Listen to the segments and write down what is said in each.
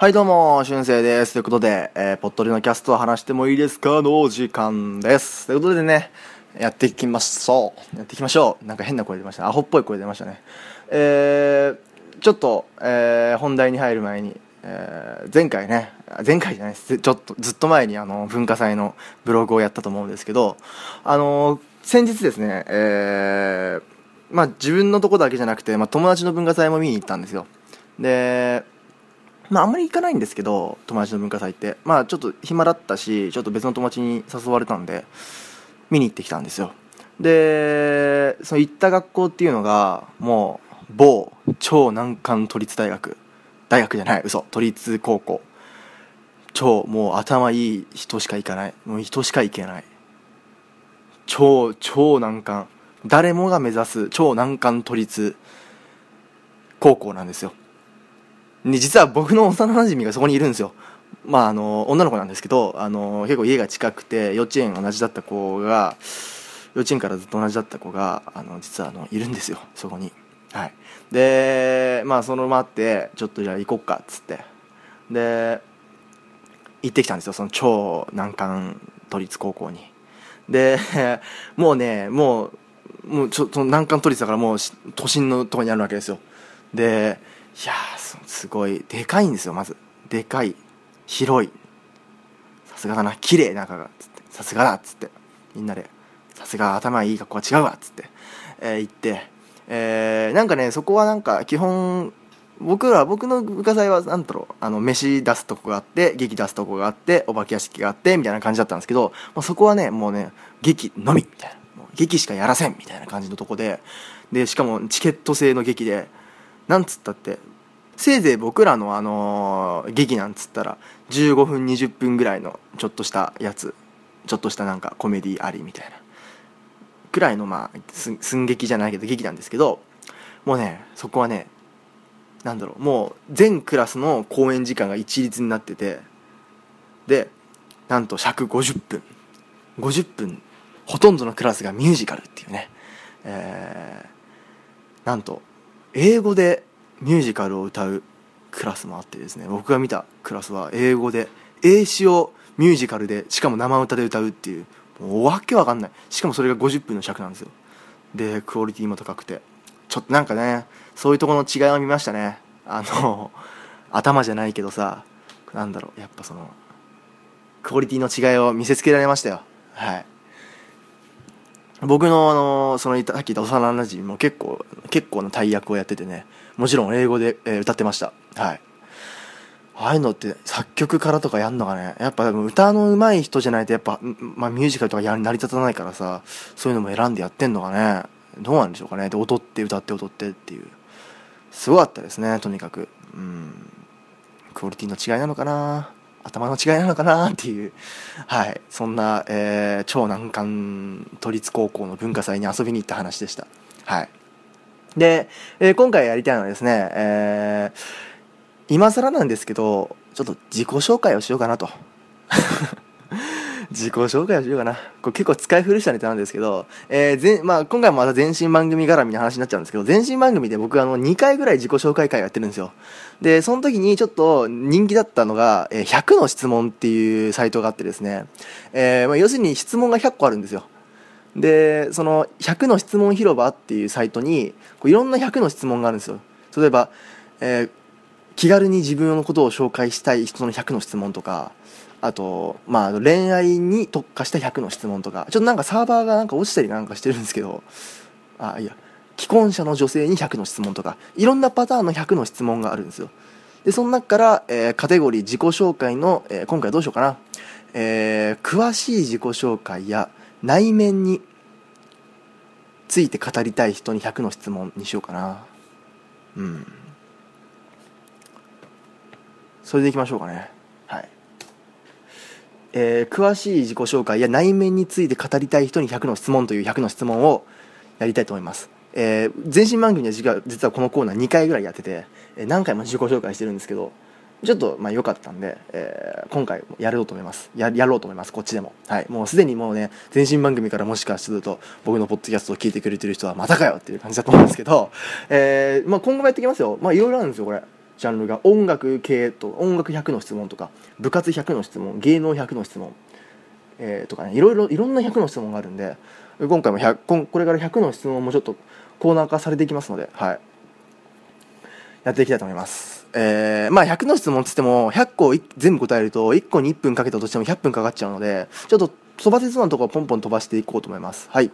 はいどうも、しゅんせいです。ということで、えー、ポットでのキャストを話してもいいですか？の時間です。ということでね、やっていきましょう。やっていきましょう。なんか変な声出ました。アホっぽい声出ましたね。えー、ちょっと、えー、本題に入る前に、えー、前回ね、前回じゃないです。ちょっと、ずっと前にあの、文化祭のブログをやったと思うんですけど、あのー先日ですね、えー、まあ自分のとこだけじゃなくて、まあ友達の文化祭も見に行ったんですよ。で、まああんまり行かないんですけど、友達の文化祭って。まあちょっと暇だったし、ちょっと別の友達に誘われたんで、見に行ってきたんですよ。で、その行った学校っていうのが、もう、某超難関都立大学。大学じゃない、嘘。都立高校。超、もう頭いい人しか行かない。もう人しか行けない。超、超難関。誰もが目指す超難関都立高校なんですよ。で実は僕の幼馴染がそこにいるんですよ。まあ、あの、女の子なんですけど、あの、結構家が近くて、幼稚園同じだった子が、幼稚園からずっと同じだった子が、あの、実はあの、いるんですよ、そこに。はい。で、まあ、そのままって、ちょっとじゃあ行こっか、っつって。で、行ってきたんですよ、その超難関都立高校に。で、もうね、もう、もうちょっと難関都立だからもう都心のとこにあるわけですよ。で、いやすごい、でかいんですよ、まず。でかい、広い。さすがだな、綺麗中が、つって、さすがだ、っつって、みんなで、さすが頭いい学校は違うわ、っつって、えー行って、えーなんかね、そこはなんか、基本、僕ら、僕の文化祭は、なんだろう、あの、飯出すとこがあって、劇出すとこがあって、お化け屋敷があって、みたいな感じだったんですけど、まあ、そこはね、もうね、劇のみ、みたいな。もう劇しかやらせん、みたいな感じのとこで、で、しかもチケット制の劇で、なんつったって、せいぜい僕らのあのー劇なんつったら、15分、20分ぐらいのちょっとしたやつ、ちょっとしたなんかコメディありみたいな。くらいのまあ、寸劇じゃないけど劇なんですけど、もうね、そこはね、なんだろう、もう全クラスの公演時間が一律になってて、で、なんと尺50分。50分、ほとんどのクラスがミュージカルっていうね。えー、なんと、英語でミュージカルを歌うクラスもあってですね、僕が見たクラスは英語で、英詞をミュージカルで、しかも生歌で歌うっていう、もうわけわかんない。しかもそれが50分の尺なんですよ。で、クオリティも高くて。ちょっとなんかね、そういうとこの違いを見ましたね。あの、頭じゃないけどさ、なんだろう、やっぱその、クオリティの違いを見せつけられましたよ。はい。僕のあの、そのさっき言った幼馴染も結構、結構な大役をやっててね、もちろん英語で、えー歌ってました。はい。ああいうのって作曲からとかやんのかねやっぱ歌の上手い人じゃないとやっぱ、まあミュージカルとかや成り立たないからさ、そういうのも選んでやってんのかねどうなんでしょうかねで、踊って歌って踊ってっていう。すごかったですね、とにかく。うん。クオリティの違いなのかな頭の違いなのかなっていう、はい。そんな、えー超難関都立高校の文化祭に遊びに行った話でした。はい。で、えー今回やりたいのはですね、えー今更なんですけど、ちょっと自己紹介をしようかなと。自己紹介をしようかな。これ結構使い古したネタなんですけど、えーぜまあ、今回もまた全身番組絡みの話になっちゃうんですけど、全身番組で僕あの2回ぐらい自己紹介会やってるんですよ。で、その時にちょっと人気だったのが、えー100の質問っていうサイトがあってですね、えーまあ、要するに質問が100個あるんですよ。で、その100の質問広場っていうサイトに、こういろんな100の質問があるんですよ。例えば、えー気軽に自分のことを紹介したい人の100の質問とか、あと、まあ、恋愛に特化した100の質問とか、ちょっとなんかサーバーがなんか落ちたりなんかしてるんですけど、あ、いや、既婚者の女性に100の質問とか、いろんなパターンの100の質問があるんですよ。で、その中から、えーカテゴリー自己紹介の、えー今回どうしようかな。えー詳しい自己紹介や内面について語りたい人に100の質問にしようかな。うん。それでいきましょうかね。えー詳しい自己紹介や内面について語りたい人に100の質問という100の質問をやりたいと思います。えー前身番組では実はこのコーナー2回ぐらいやってて、えー何回も自己紹介してるんですけど、ちょっとまあ良かったんで、えー今回やろうと思いますや。やろうと思います、こっちでも。はい。もうすでにもうね、前身番組からもしかすると、僕のポッドキャストを聞いてくれてる人はまたかよっていう感じだと思うんですけど、えーまあ今後もやっていきますよ。まあいろいろあるんですよ、これ。ジャンルが音楽系と音楽100の質問とか部活100の質問芸能100の質問、えー、とかねいろいろいろんな100の質問があるんで今回も100これから100の質問もちょっとコーナー化されていきますので、はい、やっていきたいと思います。えー、まあ100の質問っつっても100個全部答えると1個に1分かけたとしても100分かかっちゃうのでちょっと飛ばせそうなところポンポン飛ばしていこうと思います。はい。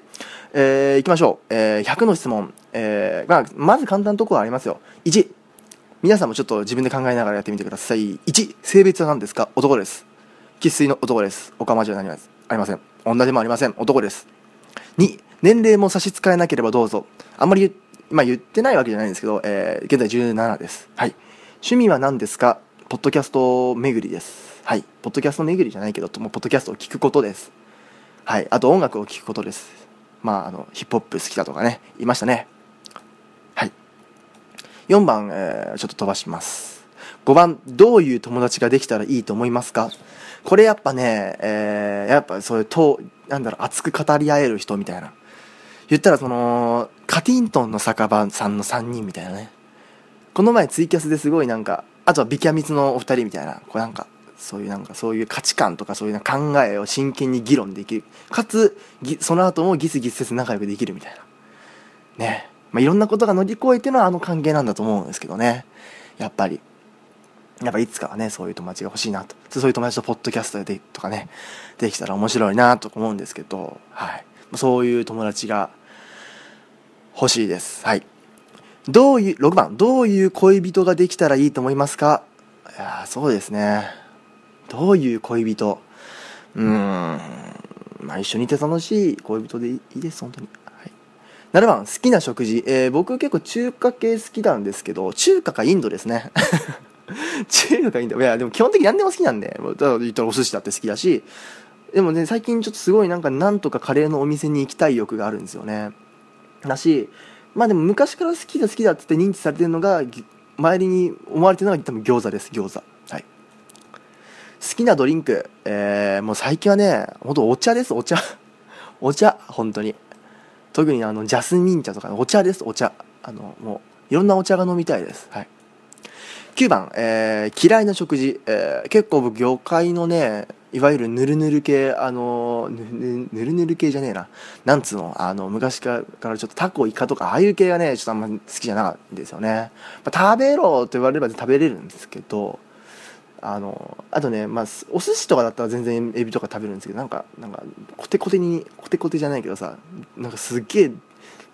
えー、いきましょう、えー、100の質問、えーまあ、まず簡単なところありますよ。1皆さんもちょっと自分で考えながらやってみてください。1性別は何ですか？男です。生粋の男です。おかまじは何もありません。女でもありません。男です。2年齢も差し支えなければどうぞ。あんまり今言ってないわけじゃないんですけど、えー、現在17です。はい。趣味は何ですか？ポッドキャスト巡りです。はい。ポッドキャスト巡りじゃないけどもポッドキャストを聞くことです。はい。あと音楽を聴くことです。まああのヒップホップ好きだとかね。いましたね。4番、えー、ちょっと飛ばします。5番どういう友達ができたらいいと思いますか？これやっぱね、えー、やっぱそういうとなんだろう熱く語り合える人みたいな。言ったらそのカティントンの酒場さんの3人みたいなね。この前ツイキャスですごいなんかあとはビキャミツのお二人みたいなこうなんかそういうなんかそういう価値観とかそういう考えを真剣に議論できる。かつその後もギスギスせず仲良くできるみたいな。ね。まあ、いろんなことが乗り越えてのあの関係なんだと思うんですけどね。やっぱり。やっぱいつかはねそういう友達が欲しいなと。そういう友達とポッドキャストでとかねできたら面白いなと思うんですけど。はい。そういう友達が欲しいです。はい。どういう、6番、どういう恋人ができたらいいと思いますか？いやそうですね。どういう恋人？うーん、まあ一緒にいて楽しい恋人でいいです、本当に。7番、好きな食事。えー、僕結構中華系好きなんですけど、中華かインドですね。中華かインド。いや、でも基本的に何でも好きなんで、だから言ったらお寿司だって好きだし、でもね、最近ちょっとすごいなんかなんとかカレーのお店に行きたい欲があるんですよね。だし、まあでも昔から好きだ好きだってって認知されてるのが周りに思われてるのが多分餃子です餃子はい好きなドリンクえー、もう最近はねほんとお茶ですお茶お茶本当に特にあのジャスミン茶とかお茶ですお茶。あのもういろんなお茶が飲みたいです。はい。9番、えー、嫌いな食事、えー、結構僕魚介のねいわゆるぬるぬる系あのぬるぬる系じゃねえな。なんつうのあの昔からちょっとタコイカとかああいう系がねちょっとあんま好きじゃなかったんですよね、まあ、食べろと言われれば食べれるんですけどあのあとね、まあ、お寿司とかだったら全然エビとか食べるんですけどなんかなんかコテコテにコテコテじゃないけどさなんかすっげえ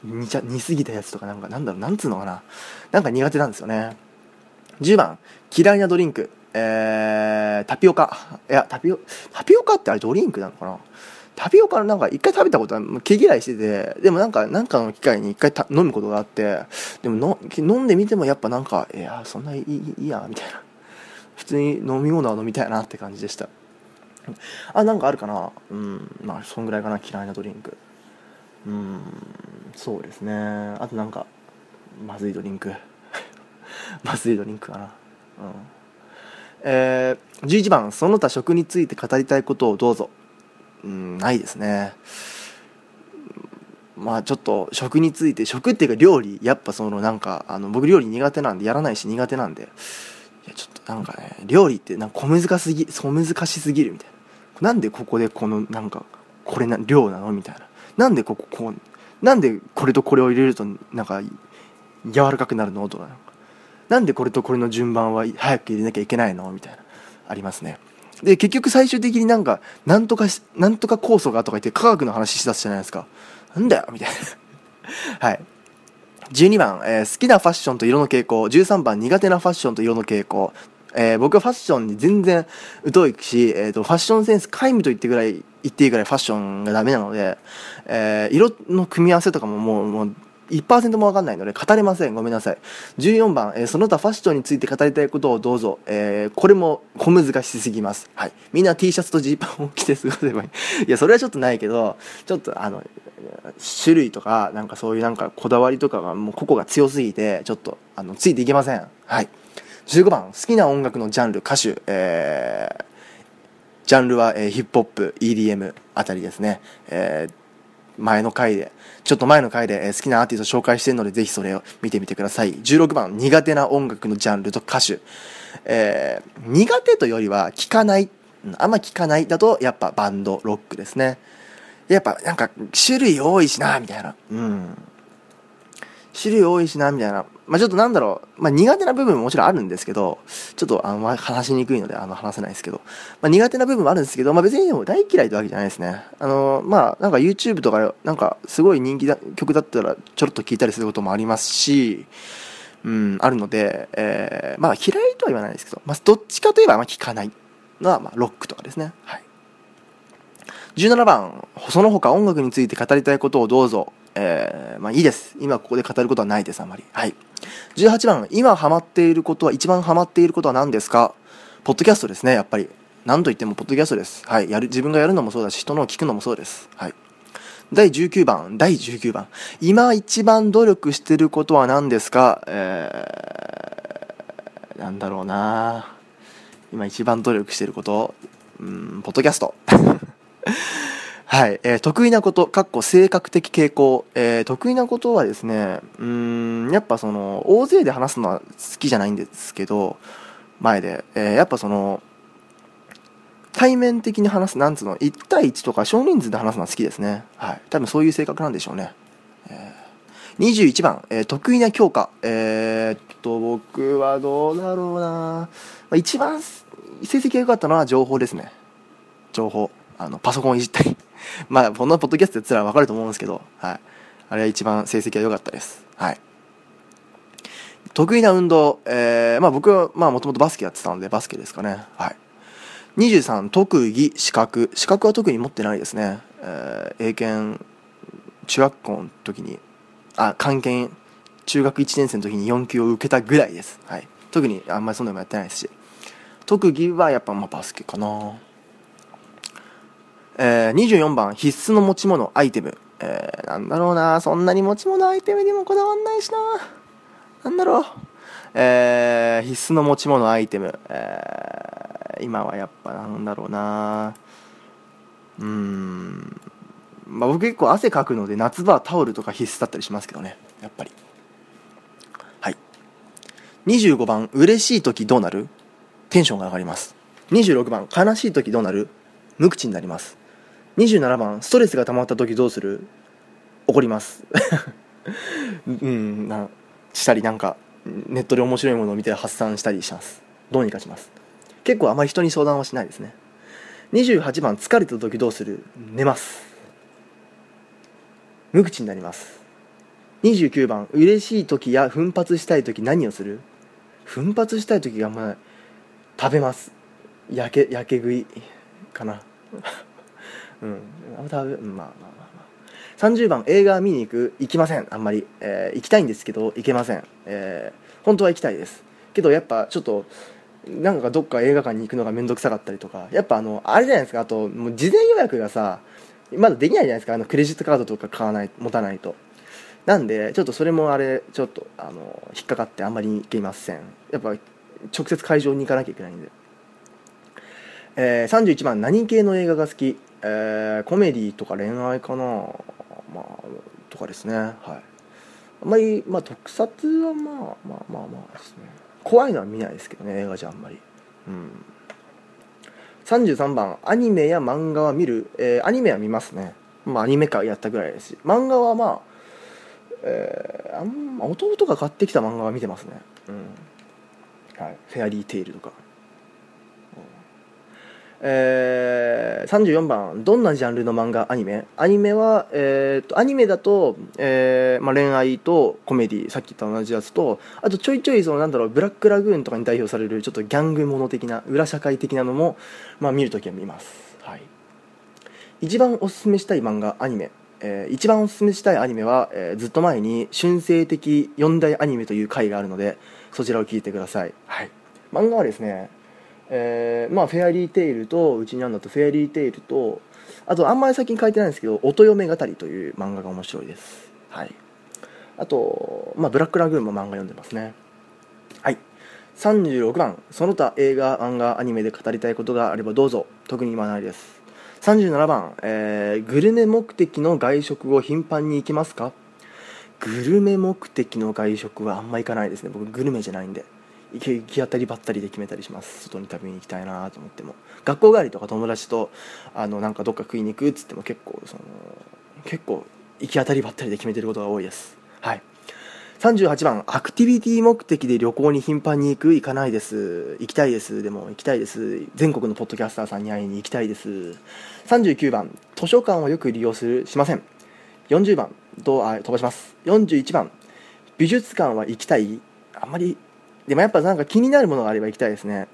煮ちゃ煮すぎたやつとかなんかなんだろうなんつうのかな。なんか苦手なんですよね。10番嫌いなドリンク。えー、タピオカ。いや、タピオ、タピオカってあれドリンクなのかな。タピオカのなんか一回食べたことは毛嫌いしてて、でもなんか、なんかの機会に一回飲むことがあって、でもの飲んでみてもやっぱなんか、いや、そんないいいいや、みたいな。普通に飲み物は飲みたいなって感じでした。あ、なんかあるかな？うん、まあ、そんぐらいかな、嫌いなドリンク。うん、そうですね。あとなんか、まずいドリンク。まずいドリンクかな。うん。えー、11番その他食について語りたいことをどうぞうんないですねまあちょっと食について食っていうか料理やっぱそのなんかあの僕料理苦手なんでやらないし苦手なんでいやちょっとなんかね料理ってなんか小難すぎ小難しすぎるみたいな。なんでここでこのなんかこれな量なのみたいな。なんでこここうなんでこれとこれを入れるとなんか柔らかくなるの？とかなんでこれとこれの順番は早く入れなきゃいけないの？みたいな。ありますね。で結局最終的になんかなんとかなんとか酵素がとか言って科学の話しだすじゃないですか。なんだよ！みたいな。はい。12番、えー、好きなファッションと色の傾向。13番苦手なファッションと色の傾向。えー、僕はファッションに全然疎いし、えーと、ファッションセンス皆無と言ってぐらい言っていいぐらいファッションがダメなので、えー、色の組み合わせとかももうもう1%も分かんないので語れません。ごめんなさい。14番、えー、その他ファッションについて語りたいことをどうぞ。えー、これも小難しすぎます。はい。みんな T シャツとジーパンを着て過ごせばいい。いや、それはちょっとないけど、ちょっとあの、種類とか、なんかそういうなんかこだわりとかがもう個々が強すぎて、ちょっと、あの、ついていけません。はい。15番、好きな音楽のジャンル、歌手、えー、ジャンルは、えー、ヒップホップ、EDM あたりですね。えー前の回で、ちょっと前の回で好きなアーティスト紹介してるので、ぜひそれを見てみてください。16番、苦手な音楽のジャンルと歌手。えー、苦手というよりは、聴かない。あんま聴かないだと、やっぱバンド、ロックですね。やっぱなんか種類多いしな、みたいな。うん。種類多いしな、みたいな。まあちょっとなんだろう、まあ苦手な部分ももちろんあるんですけど、ちょっとあんま話しにくいのであの話せないですけど、まあ苦手な部分もあるんですけど、まあ別にでも大嫌いってわけじゃないですね。あの、まあなんか YouTube とかなんかすごい人気だ曲だったらちょろっと聴いたりすることもありますし、うん、あるので、えー、まあ嫌いとは言わないですけど、まあどっちかといえばあんま聴かないのは、まあロックとかですね。はい。17番、その他音楽について語りたいことをどうぞ。えー、まあいいです。今ここで語ることはないです、あまり。はい。18番、今ハマっていることは、一番ハマっていることは何ですか？ポッドキャストですね、やっぱり。何と言ってもポッドキャストです。はい。やる、自分がやるのもそうだし、人のを聞くのもそうです。はい。第19番、第19番。今一番努力していることは何ですか？えー、なんだろうな今一番努力していること、うん、ポッドキャスト。はい、えー、得意なこと、かっこ性格的傾向、えー、得意なことはですね、うん、やっぱその、大勢で話すのは好きじゃないんですけど、前で、えー、やっぱその、対面的に話す、なんつうの、1対1とか少人数で話すのは好きですね。はい。多分そういう性格なんでしょうね。えー、21番、えー、得意な教科。えー、っと、僕はどうだろうな、まあ、一番成績が良かったのは情報ですね。情報。あの、パソコンいじったり。まあ、このポッドキャストやったらわかると思うんですけど、はい。あれは一番成績が良かったです。はい。得意な運動、えー、まあ僕は、まあもともとバスケやってたので、バスケですかね。はい。23、特技、資格。資格は特に持ってないですね。えー、英検、中学校の時に、あ、関係、中学1年生の時に4級を受けたぐらいです。はい。特にあんまりそんなのもやってないですし。特技はやっぱまあバスケかな。えー、24番、必須の持ち物、アイテム。えー、なんだろうな、そんなに持ち物アイテムにもこだわんないしな。なんだろう。えー、必須の持ち物アイテム。えー、今はやっぱなんだろうな。うーん。まあ僕結構汗かくので夏場はタオルとか必須だったりしますけどね。やっぱり。はい。25番、嬉しい時どうなる？テンションが上がります。26番、悲しい時どうなる？無口になります。27番ストレスが溜まった時どうする？怒ります。うんなしたりなんかネットで面白いものを見て発散したりします。どうにかします。結構あまり人に相談はしないですね。28番疲れた時どうする？寝ます。無口になります。29番嬉しい時や奮発したい時何をする？奮発したい時があんまあ食べます。焼け焼け食いかな。うん。まあまあまあまあ。30番映画見に行く行きません。あんまり、えー、行きたいんですけど行けません、えー、本当は行きたいです。けどやっぱちょっとなんかどっか映画館に行くのが面倒くさかったりとか。やっぱあのあれじゃないですか。あともう事前予約がさまだできないじゃないですか。あのクレジットカードとか買わない持たないと。なんでちょっとそれもあれちょっとあの引っかかってあんまり行けません。やっぱ直接会場に行かなきゃいけないんで、えー、31番何系の映画が好き？えー、コメディとか恋愛かな。まあとかですね。はい。あんまりまあ特撮はまあまあまあまあですね。怖いのは見ないですけどね映画じゃあんまり。うん。33番アニメや漫画は見る、えー、アニメは見ますね。まあアニメ化やったぐらいですし。漫画はまあえー、あんま弟が買ってきた漫画は見てますね。うん。はい。フェアリーテイルとか。えー、34番どんなジャンルの漫画アニメ？アニメは、えーと、アニメだと、えーまあ、恋愛とコメディさっき言った同じやつとあとちょいちょいそのなんだろうブラックラグーンとかに代表されるちょっとギャングもの的な裏社会的なのも、まあ、見るときは見ます、はい、一番おすすめしたい漫画アニメ。えー、一番おすすめしたいアニメは、えー、ずっと前に春生的4大アニメという回があるのでそちらを聞いてください、はい、漫画はですねえー、まあフェアリーテイルとうちにあるのとフェアリーテイルとあとあんまり最近書いてないんですけど「音嫁語り」という漫画が面白いです。はい。あと、まあ、ブラックラグーンも漫画読んでますね。はい。36番その他映画漫画アニメで語りたいことがあればどうぞ。特に今ないです。37番、えー、グルメ目的の外食を頻繁に行きますか？グルメ目的の外食はあんま行かないですね。僕グルメじゃないんで。行き当たりばったりで決めたりします。外に食べに行きたいなと思っても。学校帰りとか友達とあのなんかどっか食いに行くっつっても結構その結構行き当たりばったりで決めてることが多いです。はい。38番アクティビティ目的で旅行に頻繁に行く行かないです。行きたいです。でも行きたいです。全国のポッドキャスターさんに会いに行きたいです。39番図書館をよく利用する。しません。40番とあ飛ばします。41番美術館は行きたい？あんまりでもやっぱなんか気になるものがあれば行きたいですね。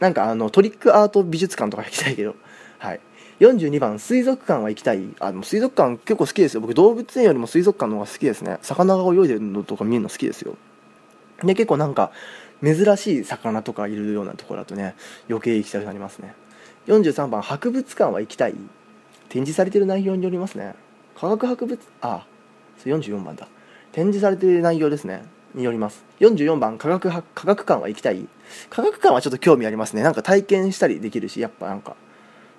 なんかあのトリックアート美術館とか行きたいけど。はい。42番水族館は行きたい。あでも水族館結構好きですよ。僕動物園よりも水族館の方が好きですね。魚が泳いでるのとか見るの好きですよ。で結構なんか珍しい魚とかいるようなところだとね余計行きたくなりますね。43番博物館は行きたい。展示されてる内容によりますね。科学博物あ44番だ。展示されてる内容ですね。によります。44番科学科学館は行きたい？科学館はちょっと興味ありますね。なんか体験したりできるしやっぱなんか。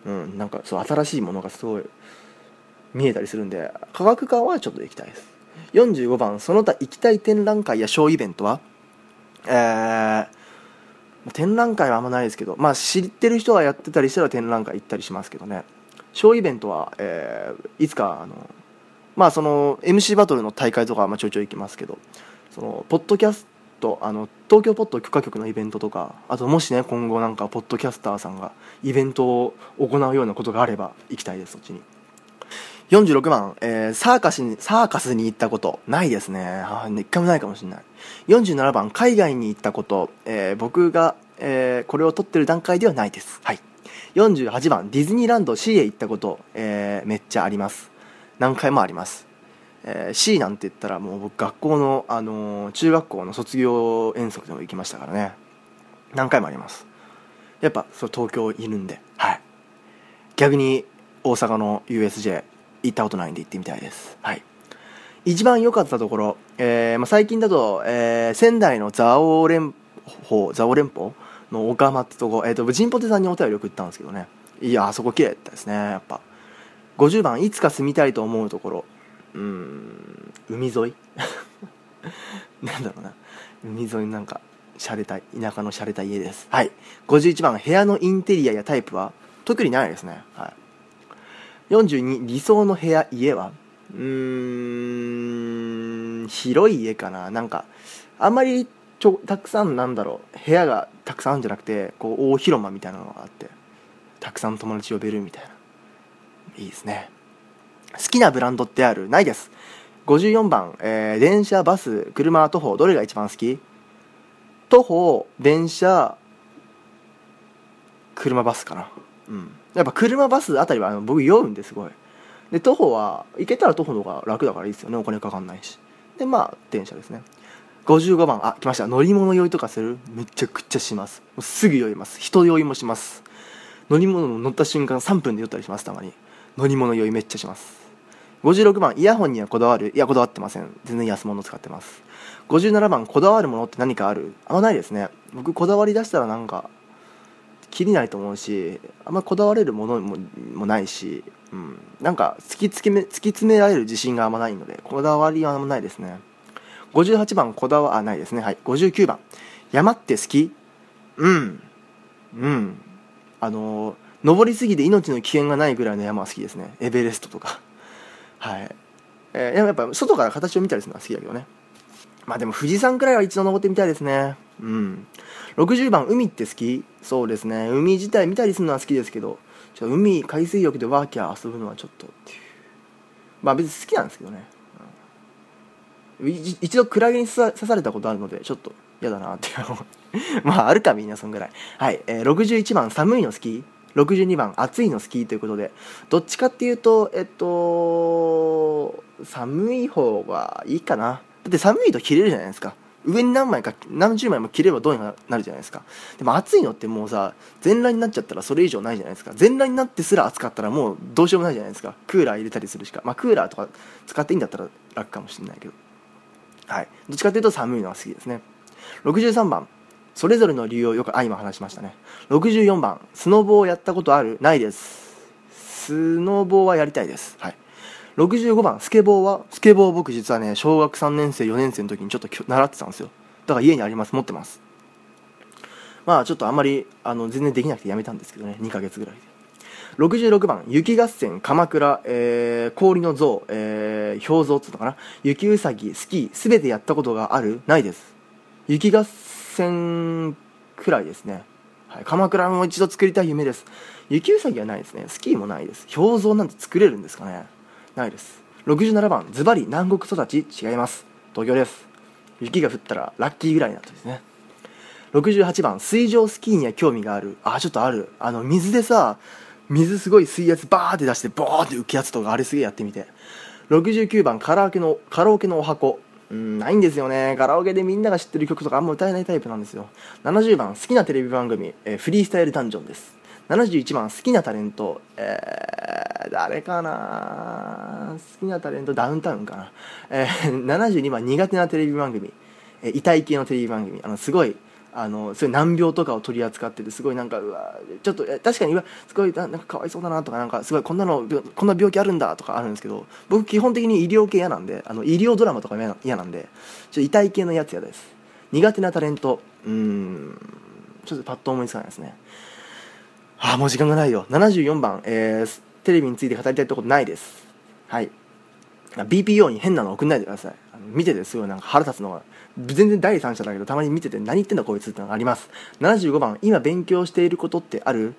うんなんかそう新しいものがすごい見えたりするんで科学館はちょっと行きたいです。45番その他行きたい展覧会やショーイベントは？えー、展覧会はあんまないですけどまあ知ってる人がやってたりしたら展覧会行ったりしますけどね。ショーイベントは、えー、いつかあのまあその MC バトルの大会とかはまちょいちょい行きますけど。そのポッドキャストあの東京ポッド許可局のイベントとかあともしね今後なんかポッドキャスターさんがイベントを行うようなことがあれば行きたいですそっちに。46番、えー、サーカスにサーカスに行ったことないですね。あ一回もないかもしれない。47番海外に行ったこと、えー、僕が、えー、これを撮ってる段階ではないです。はい。48番ディズニーランド C へ行ったこと、えー、めっちゃあります。何回もあります。えー、C なんて言ったらもう僕学校の、あのー、中学校の卒業遠足でも行きましたからね。何回もあります。やっぱそう東京いるんで。はい。逆に大阪の USJ 行ったことないんで行ってみたいです。はい。一番良かったところ、えーまあ、最近だと、えー、仙台の蔵王連邦蔵王連邦の岡間ってとこ、えーと、ジンポテさんにお便り送ったんですけどね。いやあそこ綺麗だったですねやっぱ。50番いつか住みたいと思うところ。うん。海沿い？なんだろうな。海沿いなんか洒落た田舎の洒落た家です。はい。51番部屋のインテリアやタイプは特にないですね。はい。42理想の部屋家はうーん広い家かな。なんかあんまりちょたくさんなんだろう部屋がたくさんあるんじゃなくてこう大広間みたいなのがあってたくさん友達呼べるみたいな。いいですね。好きなブランドってある？ないです。54番、えー、電車バス車徒歩どれが一番好き？徒歩電車車バスかな。うん。やっぱ車バスあたりはあの僕酔うんですごい。で徒歩は行けたら徒歩の方が楽だからいいですよね。お金かかんないし。でまあ電車ですね。55番あ来ました。乗り物酔いとかする？めちゃくちゃします。もうすぐ酔います。人酔いもします。乗り物乗った瞬間3分で酔ったりしますたまに。乗り物酔いめっちゃします。56番イヤホンにはこだわるいやこだわってません。全然安物使ってます。57番こだわるものって何かある？あんまないですね。僕こだわりだしたらなんか気にないと思うしあんまこだわれるものももないし、うん、なんか突きつけめ突き詰められる自信があんまないのでこだわりはあんまないですね。58番こだわあないですね。はい。59番山って好き？うん。うん。あの登りすぎて命の危険がないぐらいの山は好きですね。エベレストとか。はい、えー、やっぱ外から形を見たりするのは好きだけどね。まあでも富士山くらいは一度登ってみたいですね。うん。60番海って好き？そうですね。海自体見たりするのは好きですけどちょ海海水浴でワーキャー遊ぶのはちょっとっていう。まあ別に好きなんですけどね、うん、一度クラゲに刺されたことあるのでちょっと嫌だなっていう まああるかみんなそんぐらい。はい、えー、61番寒いの好き？62番暑いの好きということで。どっちかっていうとえっと寒い方がいいかな。だって寒いと切れるじゃないですか。上に何枚か何十枚も切ればどうにかなるじゃないですか。でも暑いのってもうさ全裸になっちゃったらそれ以上ないじゃないですか。全裸になってすら暑かったらもうどうしようもないじゃないですか。クーラー入れたりするしか。まあクーラーとか使っていいんだったら楽かもしれないけど。はい。どっちかっていうと寒いのが好きですね。63番。それぞれの理由をよくあ今話しましたね。64番スノボをやったことある？ないです。スノボーはやりたいです。はい。65番スケボーは？スケボー僕実はね小学3年生4年生の時にちょっと習ってたんですよ。だから家にあります。持ってます。まあちょっとあんまりあの全然できなくてやめたんですけどね。2ヶ月ぐらいで。66番雪合戦鎌倉、えー、氷の像、えー、氷像っつうのかな？雪うさぎスキーすべてやったことがある？ないです。雪合戦くらいですね、はい、鎌倉も一度作りたい夢です。雪うさぎはないですね。スキーもないです。氷像なんて作れるんですかね。ないです。67番ズバリ南国育ち違います。東京です。雪が降ったらラッキーぐらいなとですね。68番水上スキーには興味がある。あちょっとある。あの水でさ水すごい水圧バーって出してボーって浮くやつとかあれすげえやってみて。69番カラオケのカラオケのお箱。うんないんですよね。カラオケでみんなが知ってる曲とかあんま歌えないタイプなんですよ。70番好きなテレビ番組、えー、フリースタイルダンジョンです。71番好きなタレントえー、誰かな？好きなタレントダウンタウンかな、えー、72番苦手なテレビ番組、えー、痛い系のテレビ番組あのすごいあのそういう難病とかを取り扱っててすごいなんかうわちょっと確かにすごいなんかかわいそうだなとかなんかすごいこんなのこんな病気あるんだとかあるんですけど僕基本的に医療系嫌なんであの医療ドラマとか嫌なんでちょっと痛い系のやつ嫌です。苦手なタレントうんちょっとパッと思いつかないですね。ああもう時間がないよ。74番、えー、テレビについて語りたいってことないです。はい。BPO に変なの送んないでください。見ててすごいなんか腹立つのが全然第三者だけどたまに見てて何言ってんだこいつってのがあります。75番今勉強していることってある？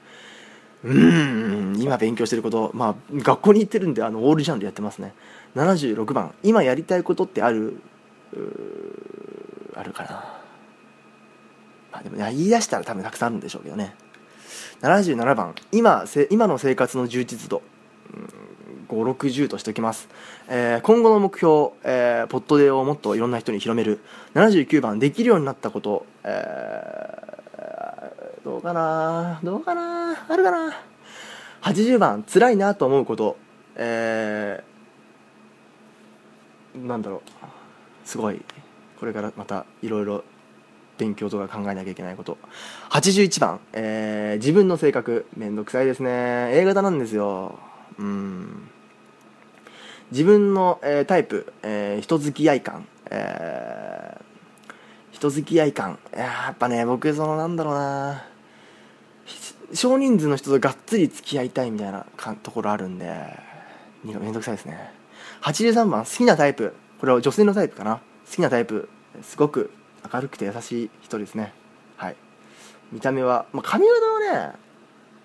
うん今勉強してること。まあ学校に行ってるんであのオールジャンルやってますね。76番今やりたいことってある？あるかな。まあでも言い出したら多分たくさんあるんでしょうけどね。77番今今の生活の充実度、560としておきます、えー、今後の目標、えー、ポットデーをもっといろんな人に広める。79番できるようになったこと、えー、どうかな？どうかな？あるかな？80番辛いなと思うこと、えー、なんだろう。すごい。これからまたいろいろ勉強とか考えなきゃいけないこと。81番、えー、自分の性格めんどくさいですね。A 型なんですよ。うん。自分の、えー、タイプ、えー、人付き合い感、えー、人付き合い感。やっぱね僕そのなんだろうな。少人数の人とがっつり付き合いたいみたいなかところあるんでめんどくさいですね。83番好きなタイプ。これは女性のタイプかな。好きなタイプ。すごく明るくて優しい人ですね。はい。見た目は、まあ、髪型はね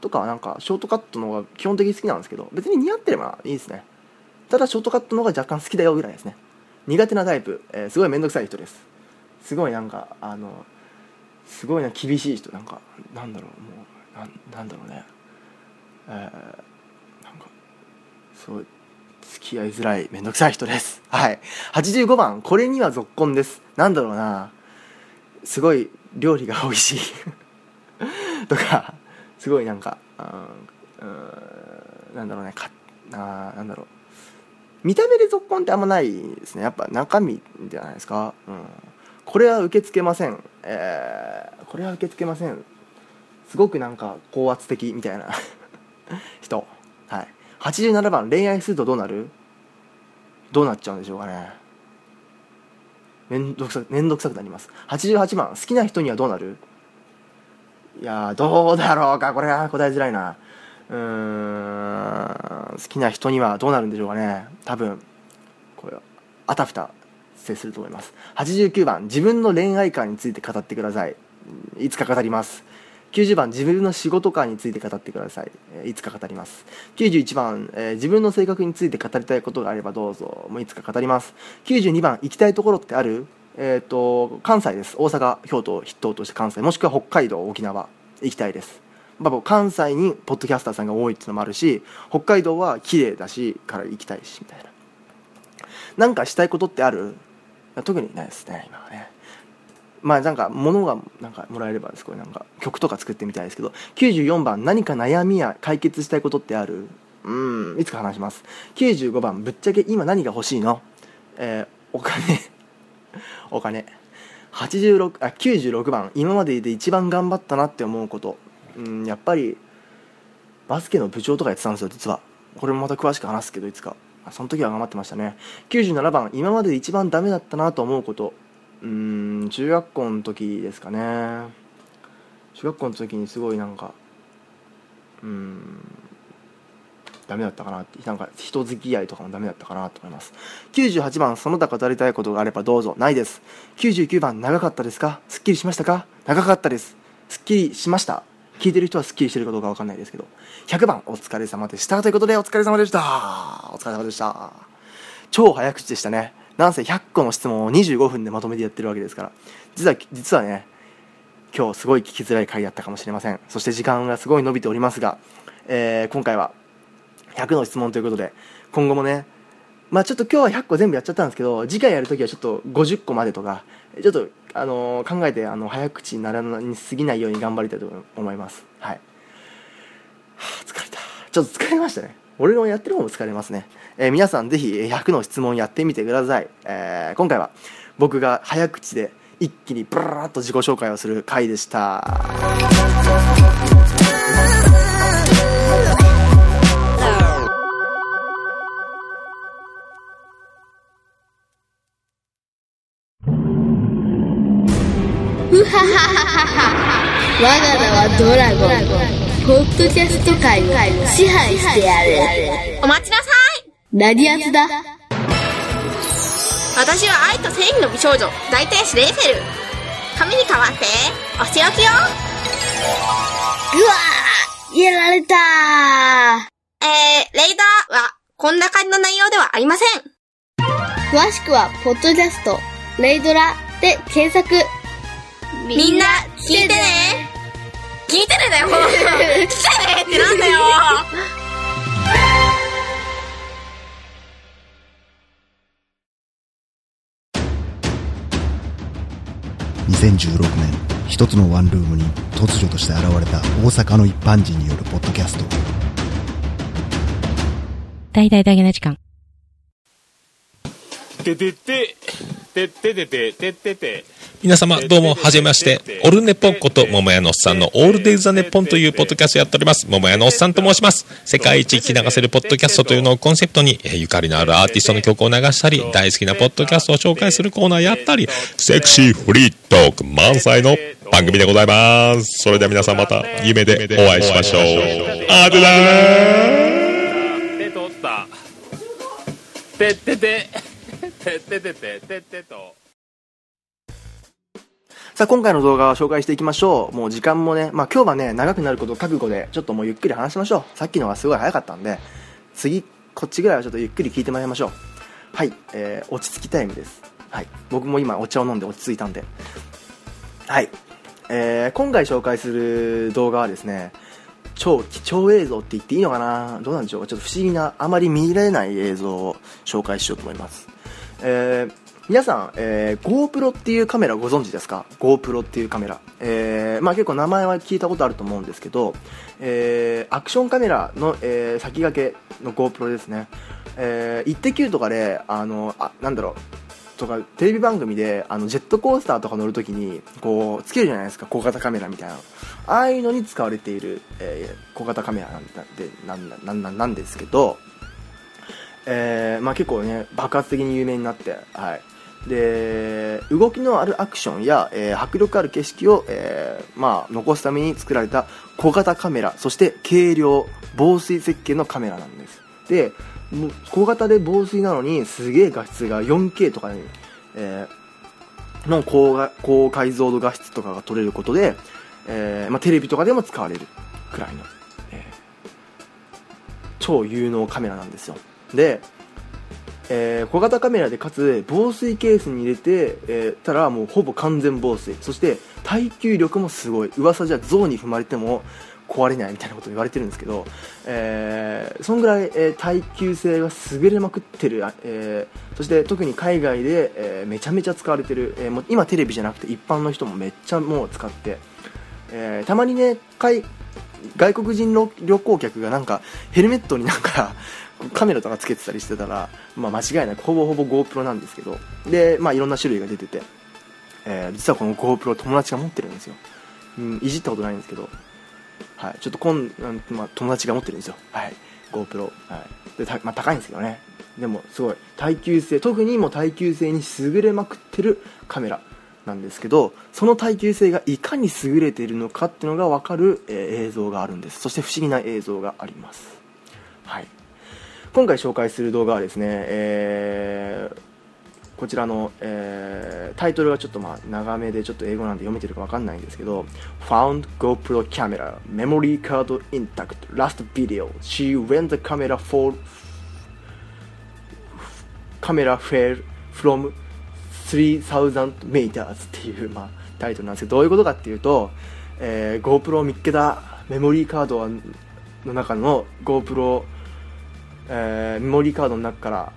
とかなんかショートカットの方が基本的に好きなんですけど別に似合ってればいいですね。ただショートカットの方が若干好きだよぐらいですね。苦手なタイプ、えー、すごい面倒くさい人です。すごいなんかあのすごいな厳しい人。なんかなんだろうもうななんだろうね。えー、なんかすごい付き合いづらい面倒くさい人です。はい。85番これにはぞっこんです。なんだろうな。すごい料理が美味しい。とかすごいなんかうんなんだろうね。かあなんだろう。見た目で続婚ってあんまないですね。やっぱ中身じゃないですか、うん、これは受け付けません、えー、これは受け付けません。すごくなんか高圧的みたいな 人。はい。87番恋愛するとどうなる？どうなっちゃうんでしょうかね。めんどくさめんどくさくなります。88番好きな人にはどうなる？いやどうだろうか。これは答えづらいな。ん好きな人にはどうなるんでしょうかね。多分これはあたふた接すると思います。89番自分の恋愛観について語ってください。いつか語ります。90番自分の仕事観について語ってください、いつか語ります。91番、えー、自分の性格について語りたいことがあればどうぞ。もういつか語ります。92番行きたいところってある？えっ、ー、と関西です。大阪京都筆頭として関西。もしくは北海道沖縄。行きたいです、関西にポッドキャスターさんが多いっていうのもあるし北海道は綺麗だしから行きたいしみたいな。なんかしたいことってある？特にないですね今はね。まあなんか物がなんかもらえればす。ごいなんか曲とか作ってみたいですけど。94番何か悩みや解決したいことってある？うんいつか話します。95番ぶっちゃけ今何が欲しいの？えー、お金。お金。86あ96番。今までで一番頑張ったなって思うこと。うんやっぱりバスケの部長とかやってたんですよ実は。これもまた詳しく話すけどいつか。その時は頑張ってましたね。97番今までで一番ダメだったなと思うこと。うん中学校の時ですかね。中学校の時にすごいなんかうんダメだったかなって。なんか人付き合いとかもダメだったかなと思います。98番その他語りたいことがあればどうぞ。ないです。99番長かったですか？すっきりしましたか？長かったです。すっきりしました。聞いてる人はすっきりしてるかどうかわかんないですけど100番お疲れ様でした。ということでお疲れ様でした。お疲れ様でした。超早口でしたね。なんせ100個の質問を25分でまとめてやってるわけですから。実は実はね今日すごい聞きづらい回だったかもしれません。そして時間がすごい伸びておりますが、えー今回は100の質問ということで今後もねまあちょっと今日は100個全部やっちゃったんですけど次回やるときはちょっと50個までとかちょっと、あの考えてあの早口にならなに過ぎないように頑張りたいと思います。はい、はあ、疲れた。ちょっと疲れましたね。俺のやってる方も疲れますね、えー皆さんぜひ100の質問やってみてください、えー今回は僕が早口で一気にブラーっと自己紹介をする回でした。我が名はドラゴンポッドキャスト界を支配してやる。お待ちなさい。何やつだ。私は愛と正義の美少女大天使レイフェル。髪に変わってお仕置きようわーやられたえー、レイダーはこんな感じの内容ではありません。詳しくはポッドキャストレイドラで検索みんな聞いてね聞いてねだよ 聞いてねってなんだよ2016年一つのワンルームに突如として現れた大阪の一般人によるポッドキャスト大々大げな時間。ててて、てててて、ててて。皆様どうもはじめましてオルネポンこと桃屋のおっさんのオールデイズ・ザ・ネッポンというポッドキャストやっております。桃屋のおっさんと申します。世界一聞き流せるポッドキャストというのをコンセプトにえーゆかりのあるアーティストの曲を流したり大好きなポッドキャストを紹介するコーナーやったりセクシーフリートーク満載の番組でございます。それでは皆さんまた夢でお会いしましょう。あてだー手取った。ててて、てててて、ててと。さあ今回の動画を紹介していきましょう。もう時間もねまあ今日はね長くなることを覚悟でちょっともうゆっくり話しましょう。さっきのがすごい早かったんで次こっちぐらいはちょっとゆっくり聞いてもらいましょう。はい、えー、落ち着きタイムです。はい僕も今お茶を飲んで落ち着いたんで。はいえー、今回紹介する動画はですね超貴重映像って言っていいのかな？どうなんでしょうか？ちょっと不思議なあまり見れない映像を紹介しようと思います。えー皆さん、えー GoPro っていうカメラご存知ですか？GoPro っていうカメラ、えーまあ、結構名前は聞いたことあると思うんですけど、えーアクションカメラの、えー先駆けの GoPro ですね「えー、イッテ Q!」とかであのあなんだろうとかテレビ番組であのジェットコースターとか乗るときにこうつけるじゃないですか小型カメラみたいな。ああいうのに使われている、えー小型カメラなんでなんなんなんなんですけど、えーまあ、結構ね爆発的に有名になって、はい、で動きのあるアクションや、えー迫力ある景色を、えーまあ、残すために作られた小型カメラそして軽量防水設計のカメラなんです。で小型で防水なのにすげえ画質が 4K とかに、えーの高が高解像度画質とかが撮れることで、えまあ、テレビとかでも使われるくらいの、え超有能カメラなんですよ。で、えー小型カメラでかつ防水ケースに入れて、えーたらもうほぼ完全防水。そして耐久力もすごい。噂じゃ象に踏まれても壊れないみたいなこと言われてるんですけど、えーそんぐらい、えー耐久性が優れまくってる、えーそして特に海外で、えめちゃめちゃ使われてる、えもう今テレビじゃなくて一般の人もめっちゃもう使って、えたまにね外国人の旅行客がなんかヘルメットになんかカメラとかつけてたりしてたら、まあ、間違いなくほぼほぼ GoPro なんですけど。で、まあ、いろんな種類が出てて、えー実はこの GoPro 友達が持ってるんですよ、うん、いじったことないんですけど、はい、ちょっと今、うんまあ、友達が持ってるんですよ、はい、GoPro、はい。でまあ、高いんですけどね。でもすごい。耐久性特にもう耐久性に優れまくってるカメラなんですけどその耐久性がいかに優れているのかっていうのが分かる、えー映像があるんです。そして不思議な映像があります。はい。今回紹介する動画はですね、えーこちらの、えータイトルがちょっとまあ長めでちょっと英語なんで読めてるかわかんないんですけど Found GoPro camera memory card intact last video. She went the camera for camera fell from 3000 meters っていう、まあ、タイトルなんですけどどういうことかっていうと、えー GoPro を見っけたメモリーカードの中の GoPro、えーメモリーカードの中から、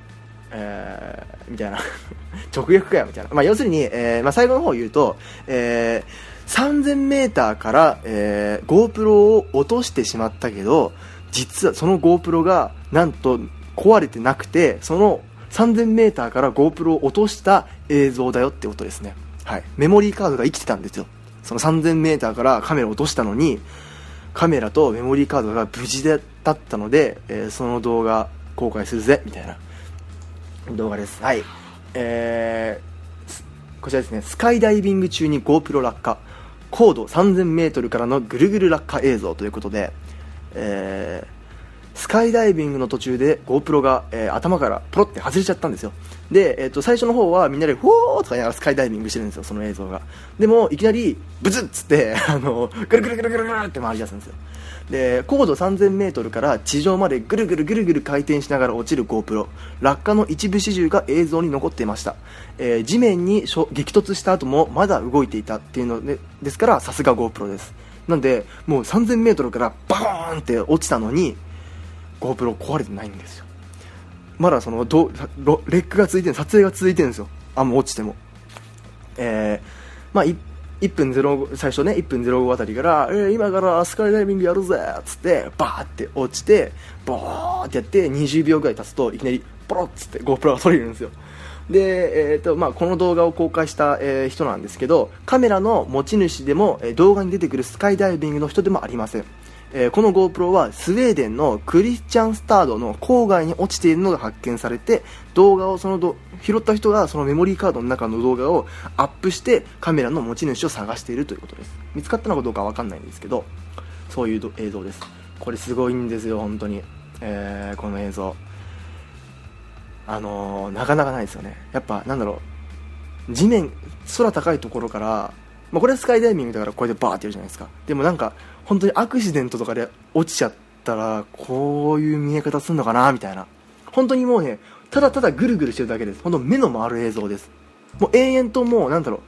えーみたいな。直訳かよみたいな、まあ、要するに、えーまあ、最後の方を言うと、えー、3000m から、えー GoPro を落としてしまったけど実はその GoPro がなんと壊れてなくてその 3000m から GoPro を落とした映像だよってことですね、はい、メモリーカードが生きてたんですよ。その 3000m からカメラを落としたのにカメラとメモリーカードが無事だったので、えーその動画公開するぜみたいな。動画です。はい。えーこちらですね。スカイダイビング中に GoPro 落下。高度 3000m からのぐるぐる落下映像ということで、えースカイダイビングの途中で GoPro が、えー頭からポロって外れちゃったんですよ。で、えー、と最初の方はみんなでフォーとか言いながらスカイダイビングしてるんですよその映像が。でもいきなりブツッつって あのぐるぐるぐるぐるぐるって回り出すんですよ。で高度 3000m から地上までぐるぐるぐるぐる回転しながら落ちる GoPro 落下の一部始終が映像に残っていました、えー地面に激突した後もまだ動いていたっていうのでですからさすが GoPro です。なんでもう 3000m からバーンって落ちたのに GoPro 壊れてないんですよ。まだそのどロレックが続いてる撮影が続いてるんですよ。あもう落ちても。えーまあ1分05最初ね1分05あたりから、えー今からスカイダイビングやるぜっつってバーって落ちてボーってやって20秒ぐらい経つといきなりポロッつって GoPro が取れるんですよ。で、えーとまあ、この動画を公開した、えー人なんですけどカメラの持ち主でも、えー動画に出てくるスカイダイビングの人でもありません。えーこの GoPro はスウェーデンのクリスチャンスタードの郊外に落ちているのが発見されて動画をそのど拾った人がそのメモリーカードの中の動画をアップしてカメラの持ち主を探しているということです。見つかったのかどうかは分かんないんですけどそういう映像です。これすごいんですよ本当に、えーこの映像。あのーなかなかないですよね。やっぱなんだろう。地面空高いところから、まあ、これはスカイダイビングだからこれでバーってやるじゃないですか。でもなんか本当にアクシデントとかで落ちちゃったらこういう見え方するのかなみたいな。本当にもうねただただぐるぐるしてるだけです。本当目の回る映像です。もう延々ともうなんだろ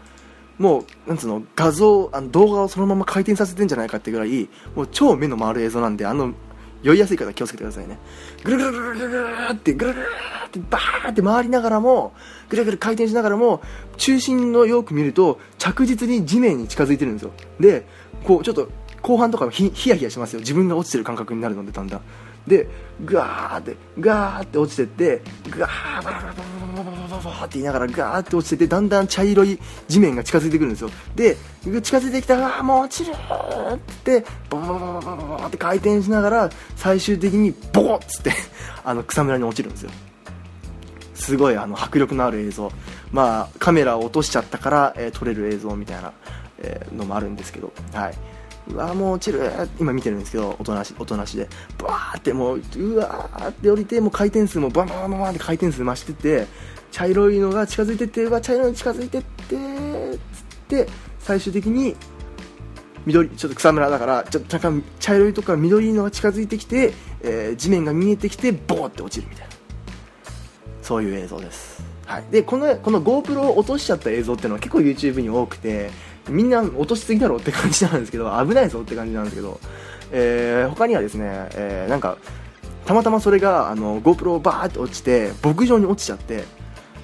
う。もうなんつうの画像あの動画をそのまま回転させてんじゃないかってぐらいもう超目の回る映像なんであの酔いやすい方気をつけてくださいね。ぐるぐるぐるぐるぐるってぐるぐるってバーって回りながらもぐるぐる回転しながらも中心のよく見ると着実に地面に近づいてるんですよでこうちょっと後半とかもヒヤヒヤしますよ自分が落ちてる感覚になるのでだんだんでガーってガーって落ちてってガーバラバラバラバラバラって言いながらガーって落ちてってだんだん茶色い地面が近づいてくるんですよで近づいてきたらもう落ちるってババボバババって回転しながら最終的にボコっつってあの草むらに落ちるんですよすごいあの迫力のある映像、まあ、カメラを落としちゃったから、えー、撮れる映像みたいな、えー、のもあるんですけど、はい、うわもう落ちる今見てるんですけど音なし音なしで。バーってもううわーって降りてもう回転数もバンバンバンバンバンって回転数増してて茶色いのが近づいてってうわ茶色いの近づいてってつって最終的に緑ちょっと草むらだからちょっと若干茶色いとか緑のが近づいてきて、えー地面が見えてきてボーって落ちるみたいな。そういう映像です、はい、でこのこの GoPro を落としちゃった映像っていうのは結構 YouTube に多くてみんな落としすぎだろうって感じなんですけど 危ないぞって感じなんですけど、えー他にはですね、えーなんかたまたまそれがあの GoPro バーって落ちて牧場に落ちちゃって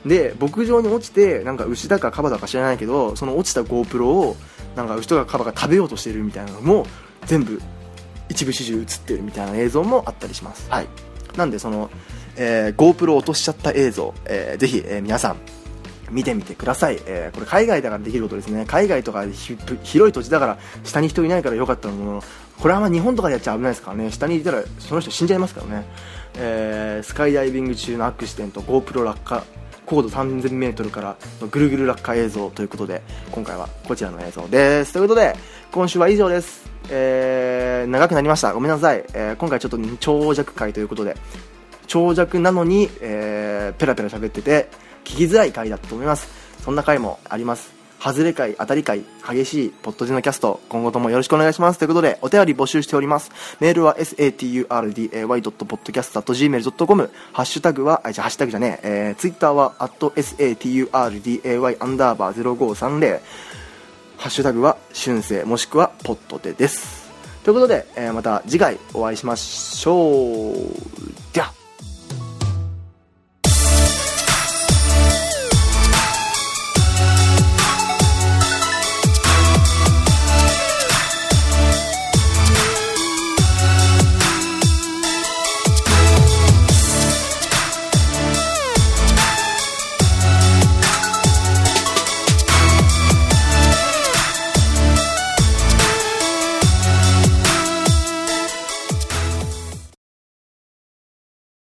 で牧場に落ちてなんか牛だかカバだか知らないけどその落ちた GoPro をなんか牛とかカバが食べようとしてるみたいなのも全部一部始終映ってるみたいな映像もあったりします。はい。なんでその、えー GoPro 落としちゃった映像、えーぜひ、えー皆さん見てみてください、えーこれ海外だからできることですね。海外とか広い土地だから下に人いないからよかったもの。のこれはま日本とかでやっちゃ危ないですからね。下にいたらその人死んじゃいますからね、えースカイダイビング中のアクシデント GoPro 落下高度 3000m からのぐるぐる落下映像ということで今回はこちらの映像です。ということで今週は以上です、えー長くなりました。ごめんなさい、えー今回ちょっと長尺回ということで長尺なのに、えーペラペラ喋ってて聞きづらい回だったと思います。そんな回もあります。外れ回当たり回激しいポッドジェノキャスト今後ともよろしくお願いします。ということでお便り募集しております。メールは saturday.podcast.gmail.com ハッシュタグはあじゃハッシュタグじゃねえ。えー、ツイッターは saturday アンダーバー0530ハッシュタグは春生もしくはポットでです。ということで、えーまた次回お会いしましょう。